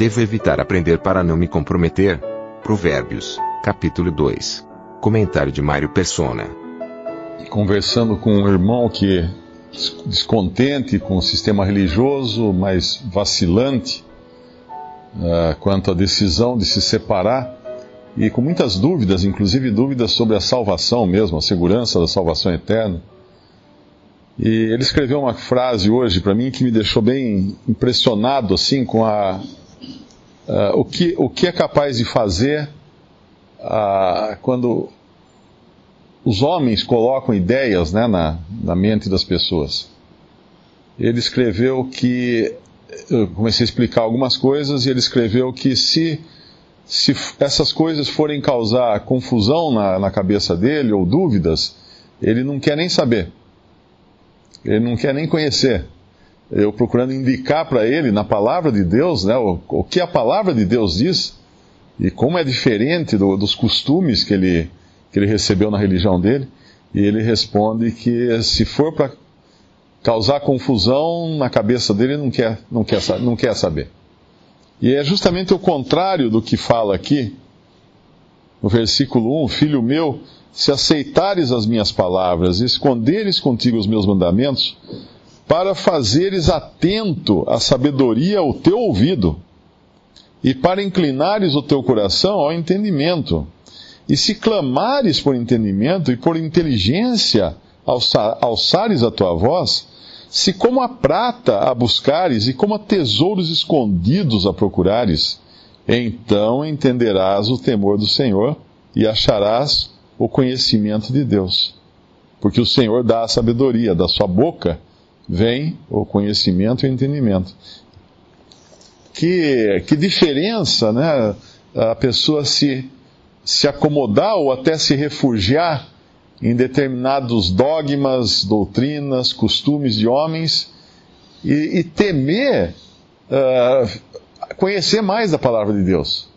Devo evitar aprender para não me comprometer. Provérbios, capítulo 2. Comentário de Mário Persona. Conversando com um irmão que descontente com o sistema religioso, mas vacilante uh, quanto à decisão de se separar e com muitas dúvidas, inclusive dúvidas sobre a salvação mesmo, a segurança da salvação eterna. E ele escreveu uma frase hoje para mim que me deixou bem impressionado assim com a uh, o, que, o que é capaz de fazer uh, quando os homens colocam ideias né, na, na mente das pessoas. Ele escreveu que. Eu comecei a explicar algumas coisas e ele escreveu que se, se essas coisas forem causar confusão na, na cabeça dele ou dúvidas, ele não quer nem saber. Ele não quer nem conhecer. Eu procurando indicar para ele na palavra de Deus, né, o, o que a palavra de Deus diz e como é diferente do, dos costumes que ele, que ele recebeu na religião dele, e ele responde que se for para causar confusão na cabeça dele, não quer, não, quer, não quer saber. E é justamente o contrário do que fala aqui, no versículo 1: Filho meu, se aceitares as minhas palavras e esconderes contigo os meus mandamentos, para fazeres atento à sabedoria o teu ouvido, e para inclinares o teu coração ao entendimento e se clamares por entendimento e por inteligência alçares a tua voz, se como a prata a buscares e como a tesouros escondidos a procurares, então entenderás o temor do Senhor e acharás o conhecimento de Deus. Porque o Senhor dá a sabedoria, da sua boca vem o conhecimento e o entendimento. Que, que diferença, né? A pessoa se se acomodar ou até se refugiar em determinados dogmas, doutrinas, costumes de homens e, e temer uh, conhecer mais da palavra de Deus.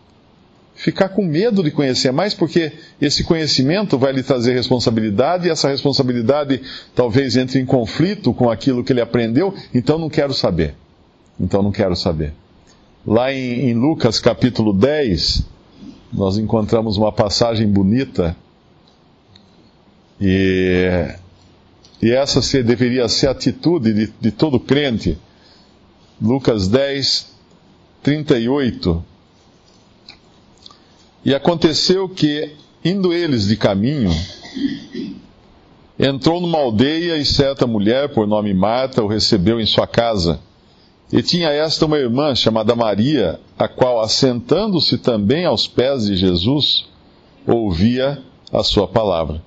Ficar com medo de conhecer mais, porque esse conhecimento vai lhe trazer responsabilidade e essa responsabilidade talvez entre em conflito com aquilo que ele aprendeu, então não quero saber. Então não quero saber. Lá em, em Lucas capítulo 10, nós encontramos uma passagem bonita e, e essa ser, deveria ser a atitude de, de todo crente. Lucas 10, 38. E aconteceu que, indo eles de caminho, entrou numa aldeia e certa mulher, por nome Marta, o recebeu em sua casa. E tinha esta uma irmã chamada Maria, a qual, assentando-se também aos pés de Jesus, ouvia a sua palavra.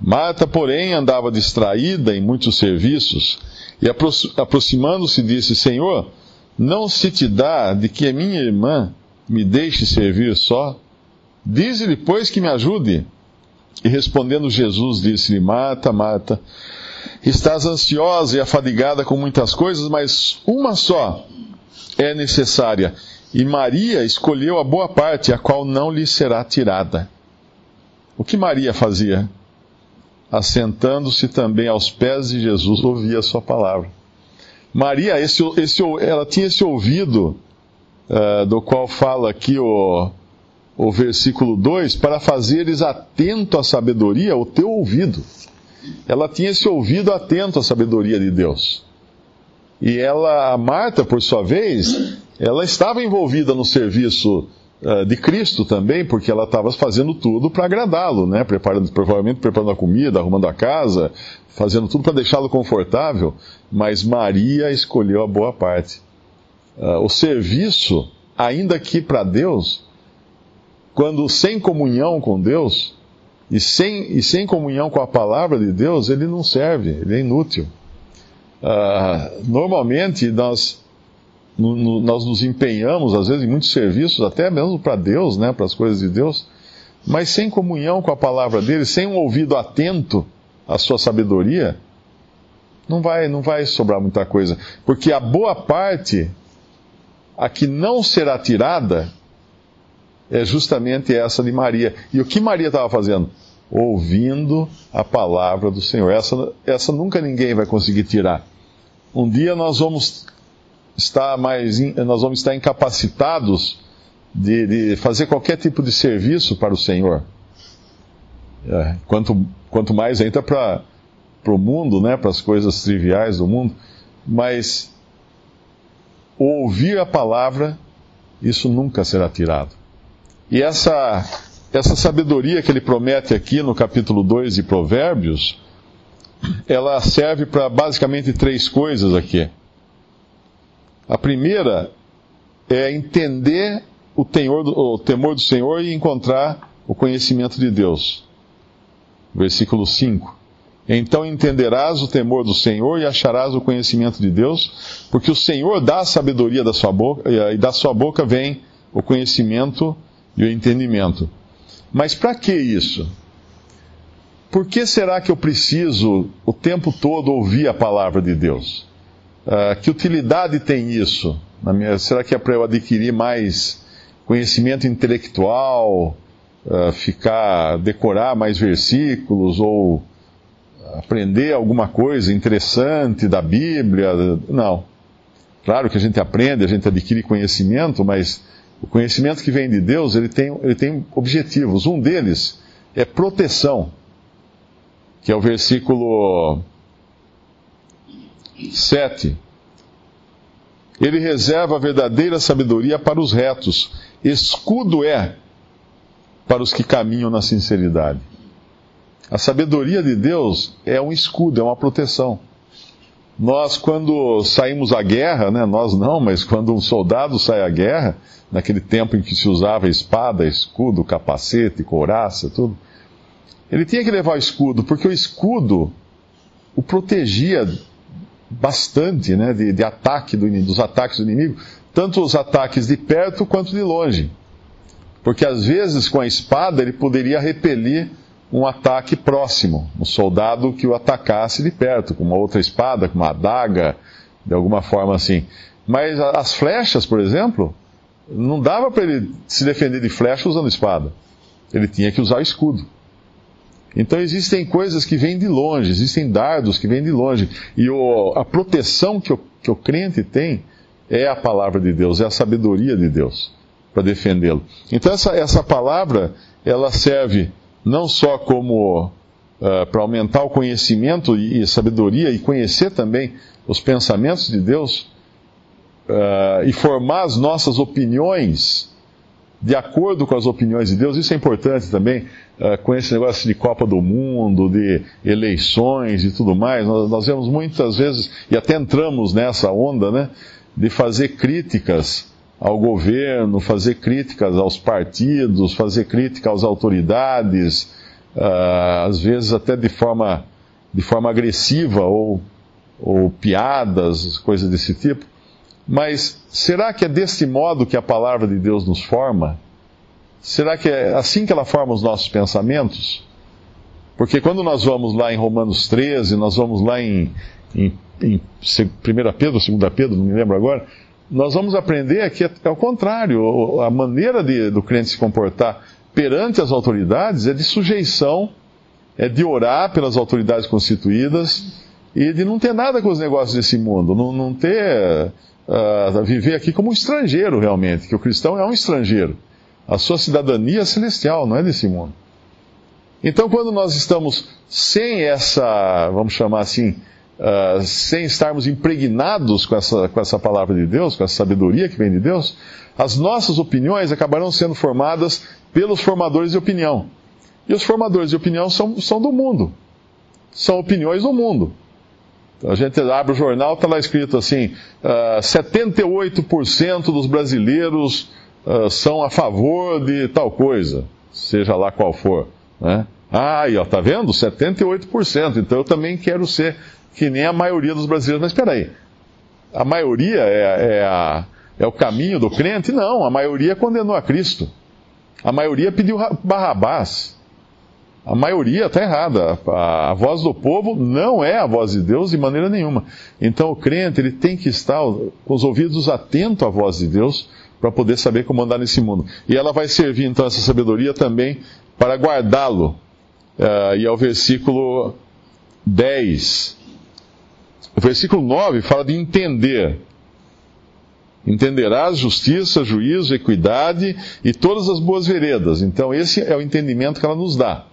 Marta, porém, andava distraída em muitos serviços, e aproximando-se disse: Senhor, não se te dá de que a minha irmã me deixe servir só? Dize-lhe, pois, que me ajude. E respondendo Jesus, disse-lhe: Marta, Marta, Estás ansiosa e afadigada com muitas coisas, mas uma só é necessária. E Maria escolheu a boa parte, a qual não lhe será tirada. O que Maria fazia? Assentando-se também aos pés de Jesus, ouvia a sua palavra. Maria, esse, esse, ela tinha esse ouvido, uh, do qual fala aqui o, o versículo 2, para fazeres atento à sabedoria o teu ouvido ela tinha esse ouvido atento à sabedoria de Deus. E ela, a Marta, por sua vez, ela estava envolvida no serviço uh, de Cristo também, porque ela estava fazendo tudo para agradá-lo, né? Preparando, provavelmente preparando a comida, arrumando a casa, fazendo tudo para deixá-lo confortável. Mas Maria escolheu a boa parte. Uh, o serviço, ainda que para Deus, quando sem comunhão com Deus, e sem, e sem comunhão com a palavra de Deus, ele não serve, ele é inútil. Uh, normalmente nós, no, no, nós nos empenhamos, às vezes, em muitos serviços, até mesmo para Deus, né, para as coisas de Deus, mas sem comunhão com a palavra dele, sem um ouvido atento à sua sabedoria, não vai, não vai sobrar muita coisa. Porque a boa parte, a que não será tirada, é justamente essa de Maria. E o que Maria estava fazendo? Ouvindo a palavra do Senhor. Essa, essa nunca ninguém vai conseguir tirar. Um dia nós vamos estar mais, nós vamos estar incapacitados de, de fazer qualquer tipo de serviço para o Senhor. É, quanto, quanto mais entra para o mundo, né, para as coisas triviais do mundo, mas ouvir a palavra, isso nunca será tirado. E essa, essa sabedoria que ele promete aqui no capítulo 2 de Provérbios, ela serve para basicamente três coisas aqui. A primeira é entender o, temor do, o temor do Senhor e encontrar o conhecimento de Deus. Versículo 5. Então entenderás o temor do Senhor e acharás o conhecimento de Deus, porque o Senhor dá a sabedoria da sua boca, e da sua boca vem o conhecimento e o entendimento. Mas para que isso? Por que será que eu preciso o tempo todo ouvir a palavra de Deus? Uh, que utilidade tem isso? Minha, será que é para eu adquirir mais conhecimento intelectual, uh, ficar, decorar mais versículos ou aprender alguma coisa interessante da Bíblia? Não. Claro que a gente aprende, a gente adquire conhecimento, mas o conhecimento que vem de Deus, ele tem, ele tem objetivos. Um deles é proteção, que é o versículo 7. Ele reserva a verdadeira sabedoria para os retos, escudo é para os que caminham na sinceridade. A sabedoria de Deus é um escudo, é uma proteção. Nós, quando saímos à guerra, né, nós não, mas quando um soldado sai à guerra, naquele tempo em que se usava espada, escudo, capacete, couraça, tudo, ele tinha que levar o escudo, porque o escudo o protegia bastante né, de, de ataque do, dos ataques do inimigo, tanto os ataques de perto quanto de longe. Porque às vezes com a espada ele poderia repelir um ataque próximo, um soldado que o atacasse de perto, com uma outra espada, com uma adaga, de alguma forma assim. Mas as flechas, por exemplo, não dava para ele se defender de flecha usando espada. Ele tinha que usar escudo. Então existem coisas que vêm de longe, existem dardos que vêm de longe. E o, a proteção que o, que o crente tem é a palavra de Deus, é a sabedoria de Deus para defendê-lo. Então essa, essa palavra, ela serve não só como uh, para aumentar o conhecimento e, e, sabedoria e conhecer também os pensamentos de Deus uh, e formar as nossas opiniões de acordo com as opiniões de Deus, isso é importante também, uh, com esse negócio de Copa do Mundo, de eleições e tudo mais. Nós, nós vemos muitas vezes, e até entramos nessa onda, né, de fazer críticas ao governo, fazer críticas aos partidos, fazer crítica às autoridades, uh, às vezes até de forma, de forma agressiva ou, ou piadas, coisas desse tipo. Mas será que é deste modo que a palavra de Deus nos forma? Será que é assim que ela forma os nossos pensamentos? Porque quando nós vamos lá em Romanos 13, nós vamos lá em, em, em 1 Pedro, 2 Pedro, não me lembro agora, nós vamos aprender que é o contrário. A maneira de, do crente se comportar perante as autoridades é de sujeição, é de orar pelas autoridades constituídas e de não ter nada com os negócios desse mundo, não, não ter. Uh, viver aqui como um estrangeiro realmente, que o cristão é um estrangeiro. A sua cidadania é celestial, não é desse mundo. Então, quando nós estamos sem essa, vamos chamar assim, uh, sem estarmos impregnados com essa, com essa palavra de Deus, com essa sabedoria que vem de Deus, as nossas opiniões acabarão sendo formadas pelos formadores de opinião. E os formadores de opinião são, são do mundo. São opiniões do mundo. Então, a gente abre o jornal, está lá escrito assim: uh, ah, 78% dos brasileiros uh, são a favor de tal coisa, seja lá qual for. Né? Ah, aí, ó, tá vendo? 78%. Então eu também quero ser que nem a maioria dos brasileiros. Mas espera aí, a maioria é, é, a, é o caminho do crente? Não, a maioria condenou a Cristo. A maioria pediu Barrabás. A maioria está errada. A, a, voz do povo não é a voz de Deus de maneira nenhuma. Então o crente ele tem que estar com os ouvidos atentos à voz de Deus para poder saber como andar nesse mundo. E ela vai servir então essa sabedoria também para guardá-lo. Uh, e ao versículo 10. O versículo 9 fala de entender. Entenderás justiça, juízo, equidade e todas as boas veredas. Então, esse é o entendimento que ela nos dá.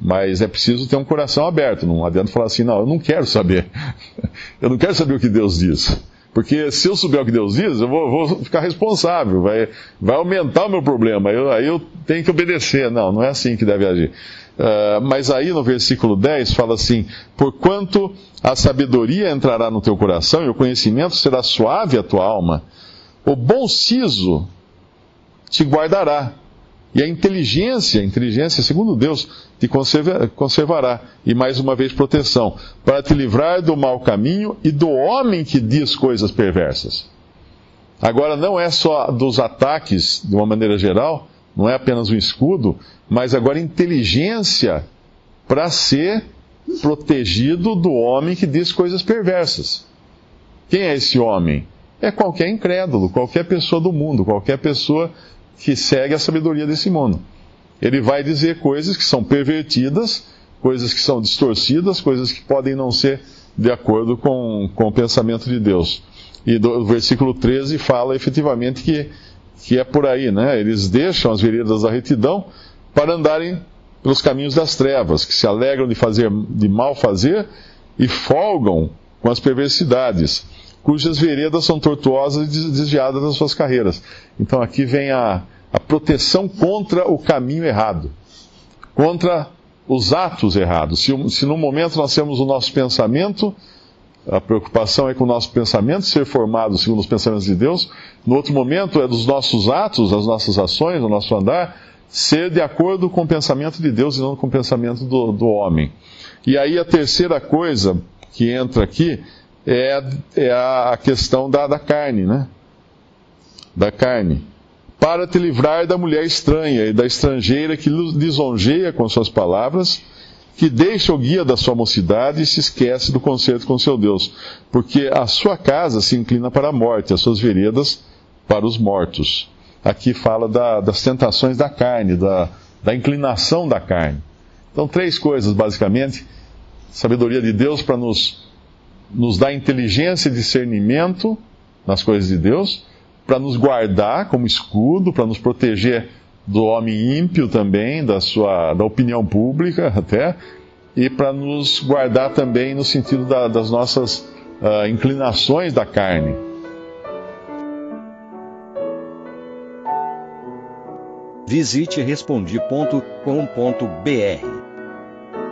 Mas é preciso ter um coração aberto. Não adianta falar assim, não, eu não quero saber. eu não quero saber o que Deus diz. Porque se eu souber o que Deus diz, eu vou, vou ficar responsável, vai, vai aumentar o meu problema, eu, aí eu tenho que obedecer. Não, não é assim que deve agir. Uh, mas aí no versículo 10 fala assim: Porquanto a sabedoria entrará no teu coração e o conhecimento será suave à tua alma, o bom siso te guardará. E a inteligência, a inteligência, segundo Deus, te conserva, conservará. E mais uma vez, proteção, para te livrar do mau caminho e do homem que diz coisas perversas. Agora, não é só dos ataques, de uma maneira geral, não é apenas um escudo, mas agora inteligência para ser protegido do homem que diz coisas perversas. Quem é esse homem? É qualquer incrédulo, qualquer pessoa do mundo, qualquer pessoa que segue a sabedoria desse mundo. Ele vai dizer coisas que são pervertidas, coisas que são distorcidas, coisas que podem não ser de acordo com, com o pensamento de Deus. E do versículo 13 fala efetivamente que, que é por aí, né? Eles deixam as veredas da retidão para andarem pelos caminhos das trevas, que se alegram de fazer de mal fazer e folgam com as perversidades cujas veredas são tortuosas e desviadas das suas carreiras. Então aqui vem a, a proteção contra o caminho errado, contra os atos errados. Se, se no momento nós temos o nosso pensamento, a preocupação é com o nosso pensamento ser formado segundo os pensamentos de Deus, no outro momento é dos nossos atos, das nossas ações, do nosso andar, ser de acordo com o pensamento de Deus e não com o pensamento do, do homem. E aí a terceira coisa que entra aqui é, é a questão da, da carne, né? Da carne. Para te livrar da mulher estranha e da estrangeira que lisonjeia com suas palavras, que deixa o guia da sua mocidade e se esquece do concerto com seu Deus, porque a sua casa se inclina para a morte, as suas veredas para os mortos. Aqui fala da, das tentações da carne, da, da inclinação da carne. Então, três coisas, basicamente: sabedoria de Deus para nos nos dá inteligência e discernimento nas coisas de Deus, para nos guardar como escudo, para nos proteger do homem ímpio também, da sua da opinião pública até, e para nos guardar também no sentido da, das nossas uh, inclinações da carne. Visite respondi.com.br.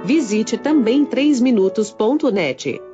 Visite também 3minutos.net.